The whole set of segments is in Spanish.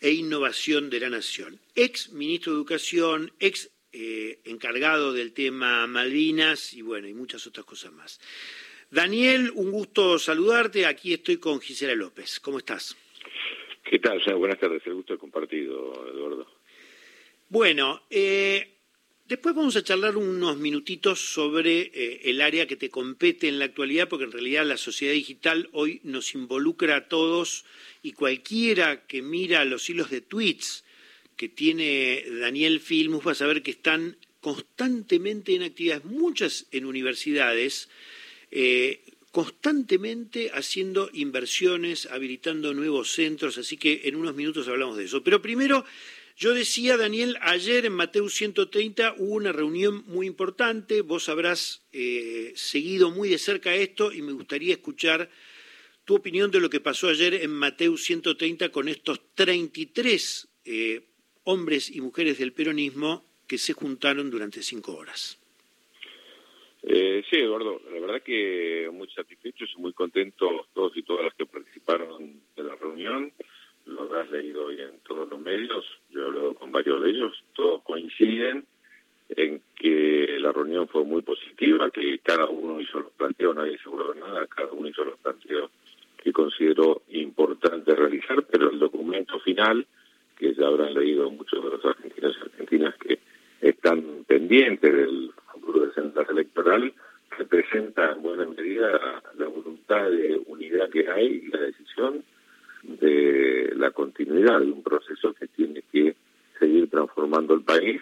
e Innovación de la Nación. Ex ministro de Educación, ex eh, encargado del tema Malvinas y bueno, y muchas otras cosas más. Daniel, un gusto saludarte. Aquí estoy con Gisela López. ¿Cómo estás? ¿Qué tal? buenas tardes. El gusto compartido, Eduardo. Bueno, eh, después vamos a charlar unos minutitos sobre eh, el área que te compete en la actualidad, porque en realidad la sociedad digital hoy nos involucra a todos y cualquiera que mira los hilos de tweets que tiene Daniel Filmus va a saber que están constantemente en actividades, muchas en universidades, eh, constantemente haciendo inversiones, habilitando nuevos centros, así que en unos minutos hablamos de eso. Pero primero, yo decía, Daniel, ayer en Mateo 130 hubo una reunión muy importante, vos habrás eh, seguido muy de cerca esto y me gustaría escuchar tu opinión de lo que pasó ayer en Mateo 130 con estos 33 eh, hombres y mujeres del peronismo que se juntaron durante cinco horas. Eh, sí, Eduardo, la verdad que muy satisfechos y muy contentos todos y todas las que participaron de la reunión. Lo habrás leído hoy en todos los medios, yo he hablado con varios de ellos, todos coinciden en que la reunión fue muy positiva, que cada uno hizo los planteos, nadie se de nada, cada uno hizo los planteos que consideró importante realizar, pero el documento final que ya habrán leído muchos de los argentinos y argentinas que están pendientes del futuro del centro electoral, representa en buena medida la voluntad de unidad que hay y la decisión de continuidad de un proceso que tiene que seguir transformando el país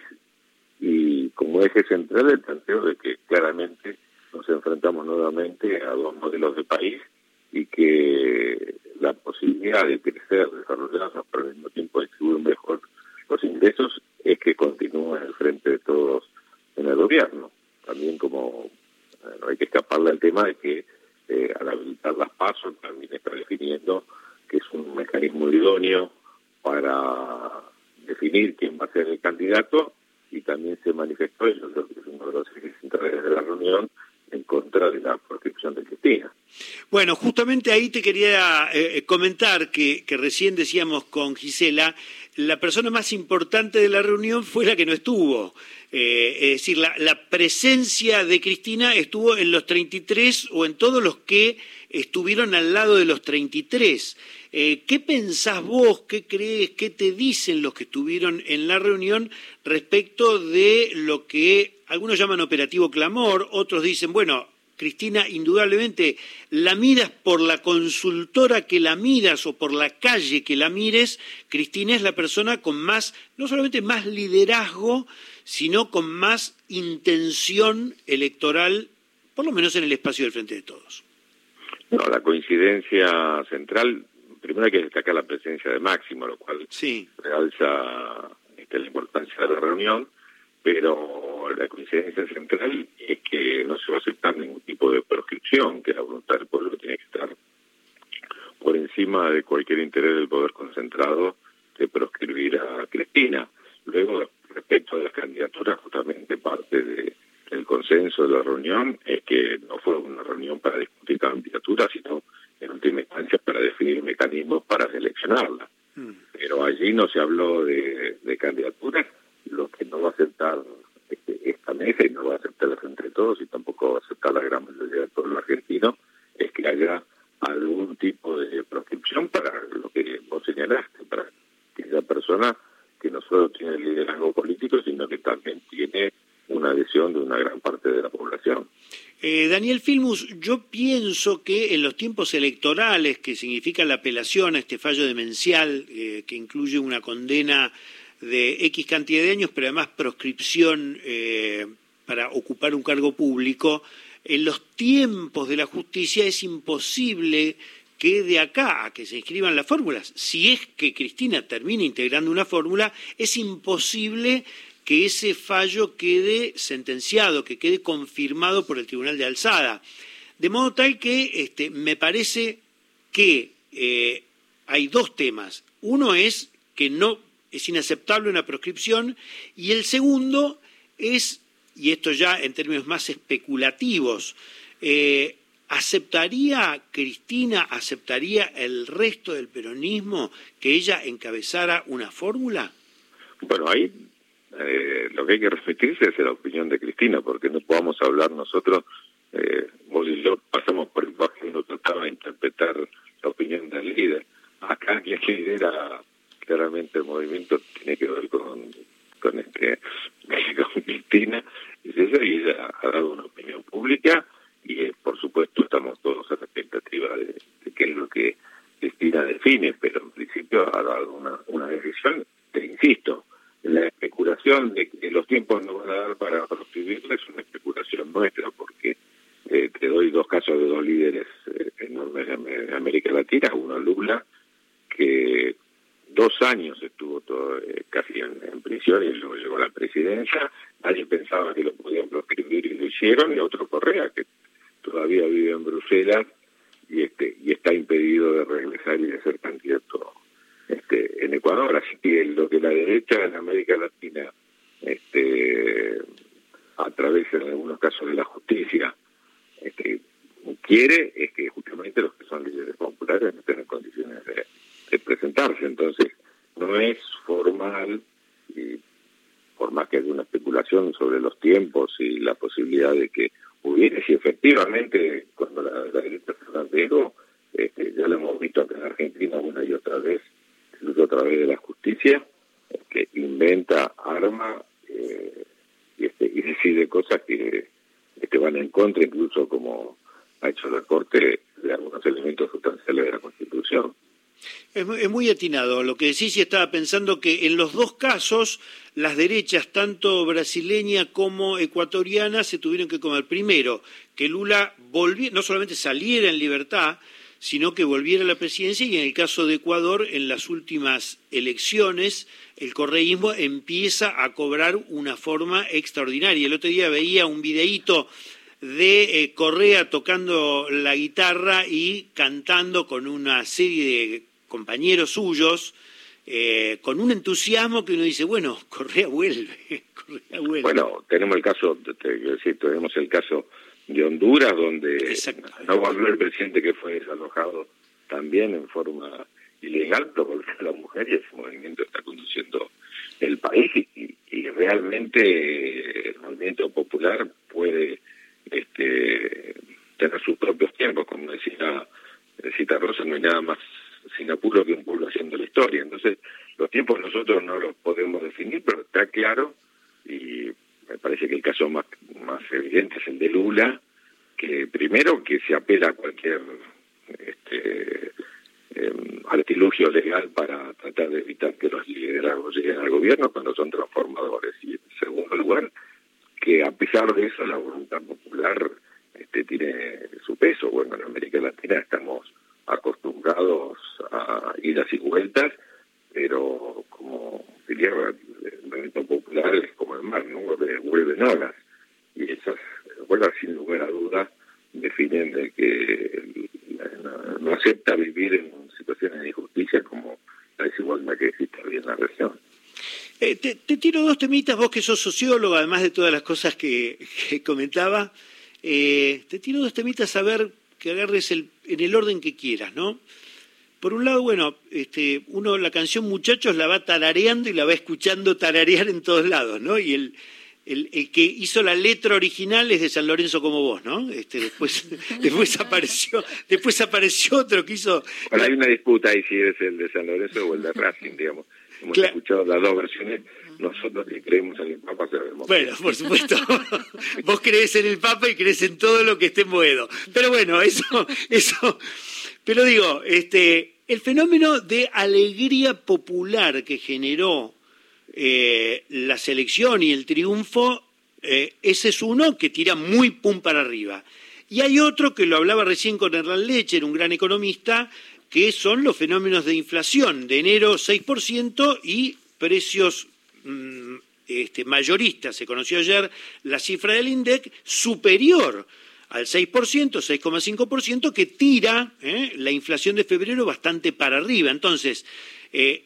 y como eje central el planteo de que claramente nos enfrentamos nuevamente a dos modelos de país y que la posibilidad de crecer, desarrollarnos, pero al mismo tiempo distribuir mejor los ingresos, es que continúe en el frente de todos en el gobierno. También como no hay que escaparle al tema de que eh, al habilitar las pasos también está definiendo que es un mecanismo idóneo para definir quién va a ser el candidato y también se manifestó, y yo creo que es uno de los ejes centrales de la reunión, en contra de la proscripción de Cristina. Bueno, justamente ahí te quería eh, comentar que, recién decíamos con Gisela, la persona más importante de la reunión fue la que no estuvo. Eh, es decir, la, presencia de Cristina estuvo en los 33 o en todos los que estuvieron al lado de los 33. Eh, ¿Qué pensás vos, qué crees, qué te dicen los que estuvieron en la reunión respecto de lo que algunos llaman operativo clamor, otros dicen, bueno, Cristina, indudablemente, la miras por la consultora que la miras o por la calle que la mires, Cristina es la persona con más, no solamente más liderazgo, sino con más intención electoral, por lo menos en el espacio del Frente de Todos. No, la coincidencia central, primero hay que destacar la presencia de Máximo, lo cual realza este, la importancia de la reunión, pero la coincidencia central es que no se va a aceptar ningún tipo de proscripción, que la voluntad del pueblo tiene que estar por encima de cualquier interés del poder concentrado de proscribir a Cristina. Luego, respecto a las candidaturas, justamente parte del consenso de la reunión es que no fue una reunión para discutir candidaturas, sino en última instancia para definir mecanismos para seleccionarla. Mm. Pero allí se habló de, de candidaturas, lo que no va a aceptar este, esta mesa y no va a aceptar entre todos y tampoco va a aceptar la gran mayoría del pueblo argentino es que haya algún tipo de proscripción para lo que vos señalaste, para que esa persona que no solo tiene liderazgo político, sino que también tiene una adhesión de una gran parte de la población. Eh, Daniel Filmus, yo pienso que en los tiempos electorales, que significa la apelación a este fallo demencial, eh, que incluye una condena de X cantidad de años, pero además proscripción eh, para ocupar un cargo público, en los tiempos de la justicia es imposible que de acá a que se inscriban las fórmulas, si es que Cristina termina integrando una fórmula, es imposible que ese fallo quede sentenciado, que quede confirmado por el Tribunal de Alzada. De modo tal que este, me parece que eh, hay dos temas. Uno es que no es inaceptable una proscripción, y el segundo es, y esto ya en términos más especulativos, eh, ¿aceptaría Cristina, aceptaría el resto del peronismo que ella encabezara una fórmula? Bueno, ahí eh, lo que hay que respetirse es la opinión de Cristina, porque no podamos hablar nosotros, eh, vos y yo pasamos por el y no trataba de interpretar la opinión del líder. Acá quien lidera claramente el movimiento tiene que ver con este con Cristina, y ella ha dado una opinión pública y eh, por supuesto estamos todos a la expectativa de, qué es lo que Cristina define, pero en principio ha dado una, una decisión, te insisto, la especulación de que los tiempos no van a dar para proscribirla es una especulación nuestra, porque eh, te doy dos casos de dos líderes eh, enormes de América Latina, uno Lula, que dos años estuvo todo, eh, casi en, prisión y luego llegó a la presidencia, nadie pensaba que lo podían proscribir y lo hicieron, y otro Correa, que todavía vive en Bruselas y este y está impedido de regresar y de ser candidato este, en Ecuador. Así que lo que la derecha en América Latina, este, a través en algunos casos de la justicia, quiere es que justamente los que son líderes populares no tengan condiciones de, presentarse. Entonces, no es formal, y por más que haya una especulación sobre los tiempos y la posibilidad de que hubiera, si efectivamente cuando la, derecha se este, ya lo hemos visto acá en Argentina una y otra vez, incluso a través de la justicia, que inventa, arma eh, y, este, y decide cosas que, que van en contra, incluso como ha hecho la Corte de algunos elementos sustanciales de la Constitución. Es muy, atinado lo que decís y estaba pensando que en los dos casos las derechas, tanto brasileña como ecuatoriana, se tuvieron que comer. Primero, que Lula volviera, no solamente saliera en libertad, sino que volviera a la presidencia y en el caso de Ecuador, en las últimas elecciones, el correísmo empieza a cobrar una forma extraordinaria. El otro día veía un videíto de eh, Correa tocando la guitarra y cantando con una serie de compañeros suyos, eh, con un entusiasmo que uno dice, bueno, Correa vuelve, Correa vuelve. Bueno, tenemos el caso, te, decir, tenemos el caso de Honduras, donde no volvió el presidente que fue desalojado también en forma ilegal, pero volvió la mujer y ese movimiento está conduciendo el país y, realmente el movimiento popular puede este, tener sus propios tiempos, como decía Cita Rosa, no hay nada más sin apuro que un pueblo haciendo la historia. Entonces, los tiempos nosotros no los podemos definir, pero está claro y me parece que el caso más, más evidente es el de Lula, que primero que se apela a cualquier este, em, artilugio legal para tratar de evitar que los liderazgos lleguen al gobierno cuando son transformadores. Y en segundo lugar, que a pesar de eso la voluntad popular este, tiene su peso. Bueno, en América Latina estamos acostumbrados a idas y vueltas, pero como diría el movimiento popular es como el mar, ¿no? vuelven olas. Y esas olas, sin lugar a dudas, definen de que no, acepta vivir en situaciones de injusticia como la desigualdad que existe hoy en la región. Eh, te, tiro dos temitas, vos que sos sociólogo, además de todas las cosas que, comentaba, eh, te tiro dos temitas a ver que agarres el, en el orden que quieras, ¿no? Por un lado, bueno, este, uno la canción Muchachos la va tarareando y la va escuchando tararear en todos lados, ¿no? Y el, que hizo la letra original es de San Lorenzo como vos, ¿no? Este, después, después apareció, después apareció otro que hizo. Bueno, hay una disputa ahí si es el de San Lorenzo o el de Racing, digamos. Hemos escuchado las dos versiones. Nosotros que creemos en el Papa sabemos. Bueno, por supuesto. Vos crees en el Papa y crees en todo lo que esté en Boedo. Pero bueno, eso, eso. Pero digo, este, el fenómeno de alegría popular que generó eh, la selección y el triunfo, eh, ese es uno que tira muy pum para arriba. Y hay otro que lo hablaba recién con Hernán Lecher, un gran economista, que son los fenómenos de inflación. De enero 6% y precios mm, este, mayoristas. Se conoció ayer la cifra del INDEC superior al 6%, 6,5%, que tira eh, la inflación de febrero bastante para arriba. Entonces, eh,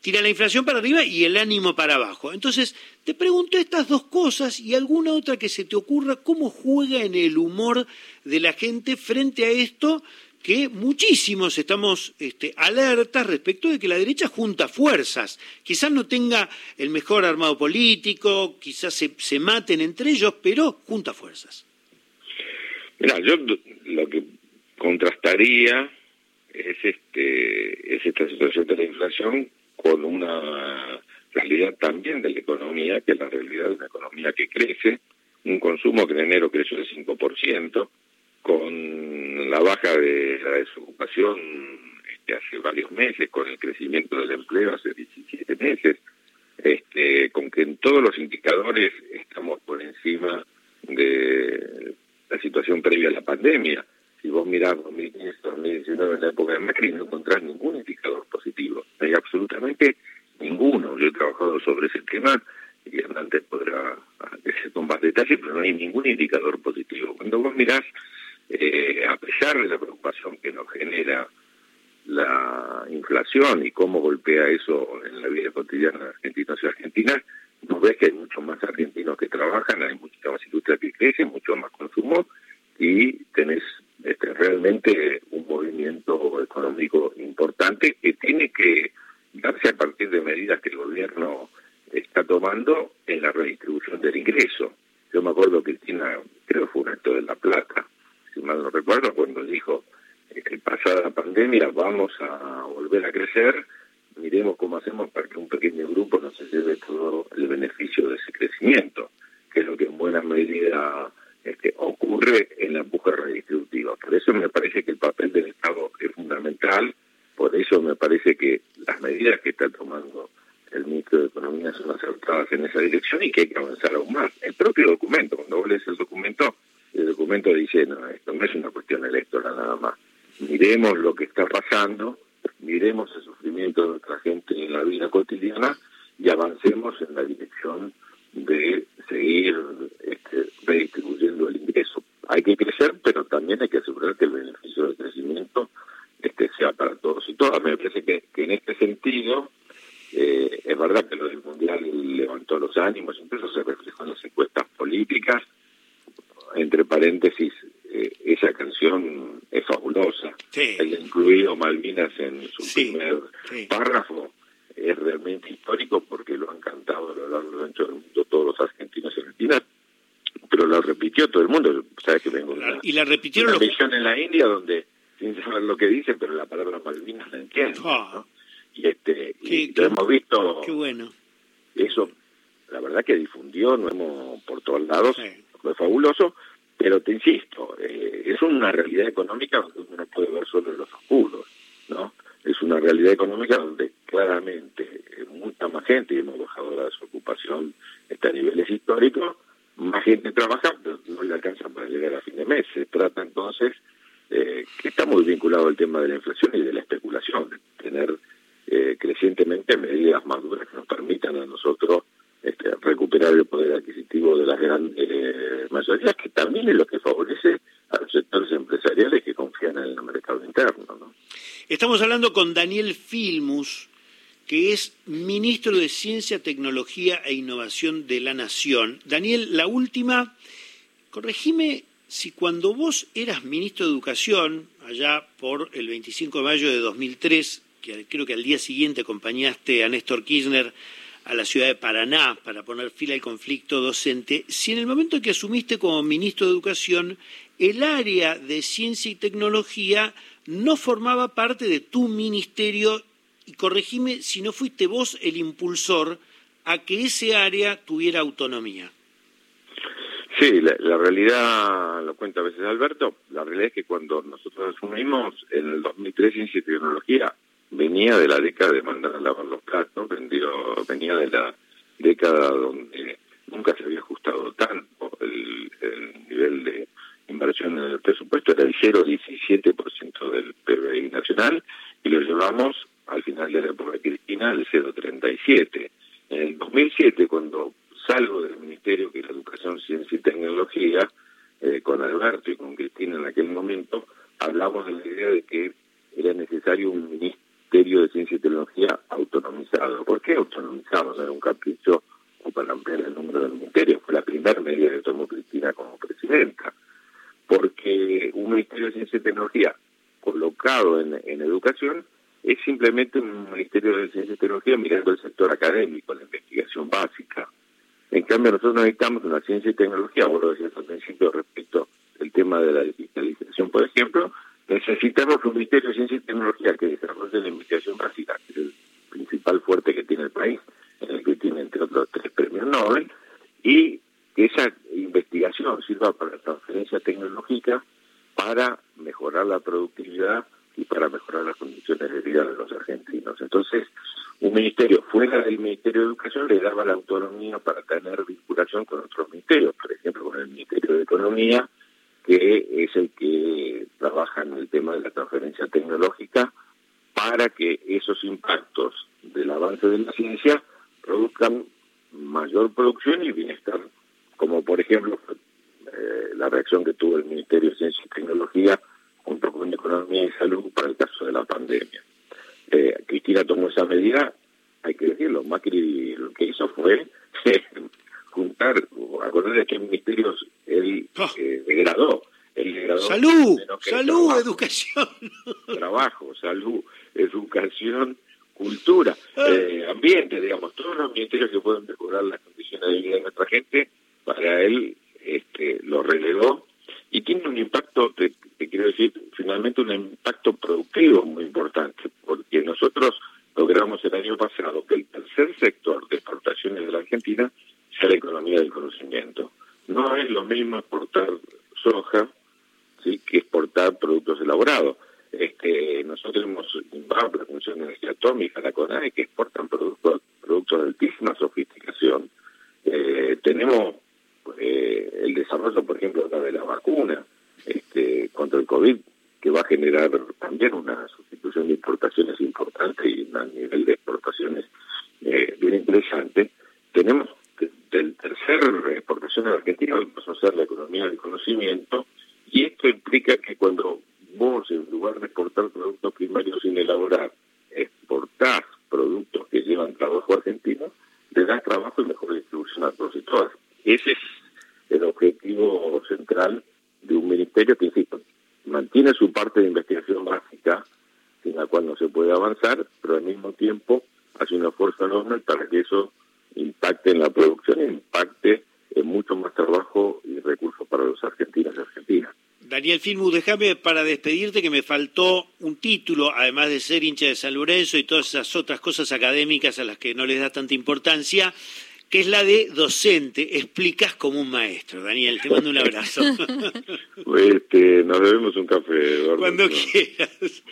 tira la inflación para arriba y el ánimo para abajo. Entonces, te pregunto estas dos cosas y alguna otra que se te ocurra, ¿cómo juega en el humor de la gente frente a esto? Que muchísimos estamos este, alertas respecto de que la derecha junta fuerzas. Quizás no tenga el mejor armado político, quizás se, se maten entre ellos, pero junta fuerzas. Mira, yo lo que contrastaría es este es esta situación de la inflación con una realidad también de la economía, que es la realidad de una economía que crece, un consumo que en enero creció del 5%, con la baja de la desocupación este, hace varios meses, con el crecimiento del empleo hace 17 meses, este, con que en todos los indicadores estamos por encima de la situación previa a la pandemia. Si vos mirás 2015, 2019, en la época de Macri, no encontrás ningún indicador positivo. No hay absolutamente ninguno. Yo he trabajado sobre ese tema y antes podrá decir con más detalle, pero no hay ningún indicador positivo. Cuando vos mirás eh, a pesar de la preocupación que nos genera la inflación y cómo golpea eso en la vida cotidiana de argentinos y argentinas, nos ves que hay muchos más argentinos que trabajan, hay mucha más industria que crece, mucho más consumo y tenés este, realmente un movimiento económico importante que tiene que darse a partir de medidas que el gobierno está tomando en la redistribución del ingreso. Yo me acuerdo que Cristina, creo que fue un acto de La Plata, si mal no recuerdo, cuando dijo que pasada la pandemia vamos a volver a crecer, miremos cómo hacemos para que un pequeño grupo no se lleve todo el beneficio de ese crecimiento, que es lo que en buena medida este, ocurre en la búsqueda redistributiva. Por eso me parece que el papel del Estado es fundamental, por eso me parece que las medidas que está tomando el ministro de Economía son acertadas en esa dirección y que hay que avanzar aún más. El propio documento, cuando vos lees el documento, el documento dice, no, esto no es una cuestión electoral nada más. Miremos lo que está pasando, miremos el sufrimiento de nuestra gente en la vida cotidiana y avancemos en la dirección de seguir este, redistribuyendo el ingreso. Hay que crecer, pero también hay que asegurar que el beneficio del crecimiento este, sea para todos y todas. Me parece que, en este sentido, eh, es verdad que lo del Mundial levantó los ánimos, incluso se reflejó en las encuestas políticas, entre paréntesis, eh, esa canción es fabulosa. El incluido Malvinas en su primer párrafo es realmente histórico porque lo han cantado a lo largo del mundo todos los argentinos y argentinas, pero lo repitió todo el mundo. Sabes que vengo y la repitieron una en la India donde sin saber lo que dice, pero la palabra Malvinas la entiende. Ah. Y este lo hemos visto. Qué bueno. Eso, la verdad que difundió, no hemos por todos lados fue fabuloso, pero te insisto, eh, es una realidad económica donde uno no puede ver solo los oscuros, ¿no? Es una realidad económica donde claramente mucha más gente, y hemos bajado la desocupación está a niveles históricos, más gente trabaja, pero no le alcanza para llegar a fin de mes. Se trata entonces, eh, que está muy vinculado al tema de la inflación y de la especulación, tener eh, crecientemente medidas más duras que nos permitan a nosotros este, recuperar el poder adquisitivo de las grandes eh, mayorías, que también es lo que favorece a los sectores empresariales que confían en el mercado interno. ¿no? Estamos hablando con Daniel Filmus, que es ministro de Ciencia, Tecnología e Innovación de la Nación. Daniel, la última, corregime si cuando vos eras ministro de Educación, allá por el 25 de mayo de 2003, que creo que al día siguiente acompañaste a Néstor Kirchner a la ciudad de Paraná para poner fin al conflicto docente, si en el momento en que asumiste como ministro de Educación, el área de ciencia y tecnología no formaba parte de tu ministerio, y corregime si no fuiste vos el impulsor a que ese área tuviera autonomía. Sí, la, realidad, lo cuenta a veces Alberto, la realidad es que cuando nosotros asumimos en el 2003 Ciencia y Tecnología, venía de la década de mandar a lavar los platos, venía de la década donde nunca se había ajustado tanto el, nivel de inversión en el presupuesto, era el 0,17% del PBI nacional, y lo llevamos al final de la época Cristina al 0,37%. En el 2007, cuando salgo del Ministerio que es Educación, Ciencia y Tecnología, eh, con Alberto y con Cristina en aquel momento, hablamos de la idea de que era necesario un ministerio de Ciencia y Tecnología autonomizado. ¿Por qué autonomizado? No era un capricho o para ampliar el número del ministerio. Fue la primera medida que tomó Cristina como presidenta. Porque un Ministerio de Ciencia y Tecnología colocado en, en educación es simplemente un Ministerio de Ciencia y Tecnología mirando el sector académico, la investigación básica. En cambio, nosotros necesitamos una ciencia y tecnología, vos lo decías al principio respecto al tema de la digitalización, por ejemplo, necesitamos un Ministerio de Ciencia y Tecnología que desarrolle la investigación básica, que es el principal fuerte que tiene el país, en el que tiene entre otros tres premios Nobel, y que esa investigación sirva para la transferencia tecnológica para mejorar la productividad y para mejorar las condiciones de vida de los argentinos. Entonces, un ministerio fuera del Ministerio de Educación le daba la autonomía para tener vinculación con otros ministerios, por ejemplo, con el Ministerio de Economía, que es el que trabaja en el tema de la transferencia tecnológica para que esos impactos del avance de la ciencia produzcan mayor producción y bienestar, como por ejemplo eh, la reacción que tuvo el Ministerio de Ciencia y Tecnología junto con Economía y Salud para el caso de la pandemia. Eh, Cristina tomó esa medida, hay que decirlo, Macri lo que hizo fue juntar, de que ministerios él Ah. eh, degradó. Él degradó Salud, que salud, trabajo, educación. trabajo, salud, educación, cultura, Ah. eh, ambiente, digamos, todos los ministerios que pueden mejorar las condiciones de vida de nuestra gente, para él este, lo relegó y tiene un impacto, te, te quiero decir, finalmente un impacto productivo muy importante, porque nosotros logramos el año pasado que el tercer sector de exportaciones de la Argentina sea la economía del conocimiento. No es lo mismo exportar soja ¿sí? que exportar productos elaborados. Este, nosotros tenemos INVAP, la Comisión de Energía Atómica, la CONAE, que exportan productos, productos de altísima sofisticación. Eh, tenemos eh, el desarrollo, por ejemplo, de la vacuna este, contra el COVID, que va a generar también una sustitución de importaciones importante y un nivel de exportaciones eh, bien interesante. Tenemos del tercer exportación de Argentina, pasó a ser la economía del conocimiento, y esto implica que cuando vos, en lugar de exportar productos primarios sin elaborar, exportás productos que llevan trabajo argentino, le das trabajo y mejor distribución a todos y todas. Ese es el objetivo central de un ministerio que, insisto, mantiene su parte de investigación básica, sin la cual no se puede avanzar, pero al mismo tiempo hace un esfuerzo enorme para que eso impacte en la producción e impacte en mucho más trabajo y recursos para los argentinos y argentinas. Daniel Filmu, déjame para despedirte que me faltó un título, además de ser hincha de San Lorenzo y todas esas otras cosas académicas a las que no les da tanta importancia, que es la de docente. Explicas como un maestro, Daniel. Te mando un abrazo. este, nos debemos un café, Eduardo. Cuando quieras.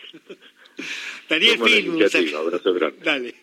Daniel iniciativa, abrazo grande. Dale.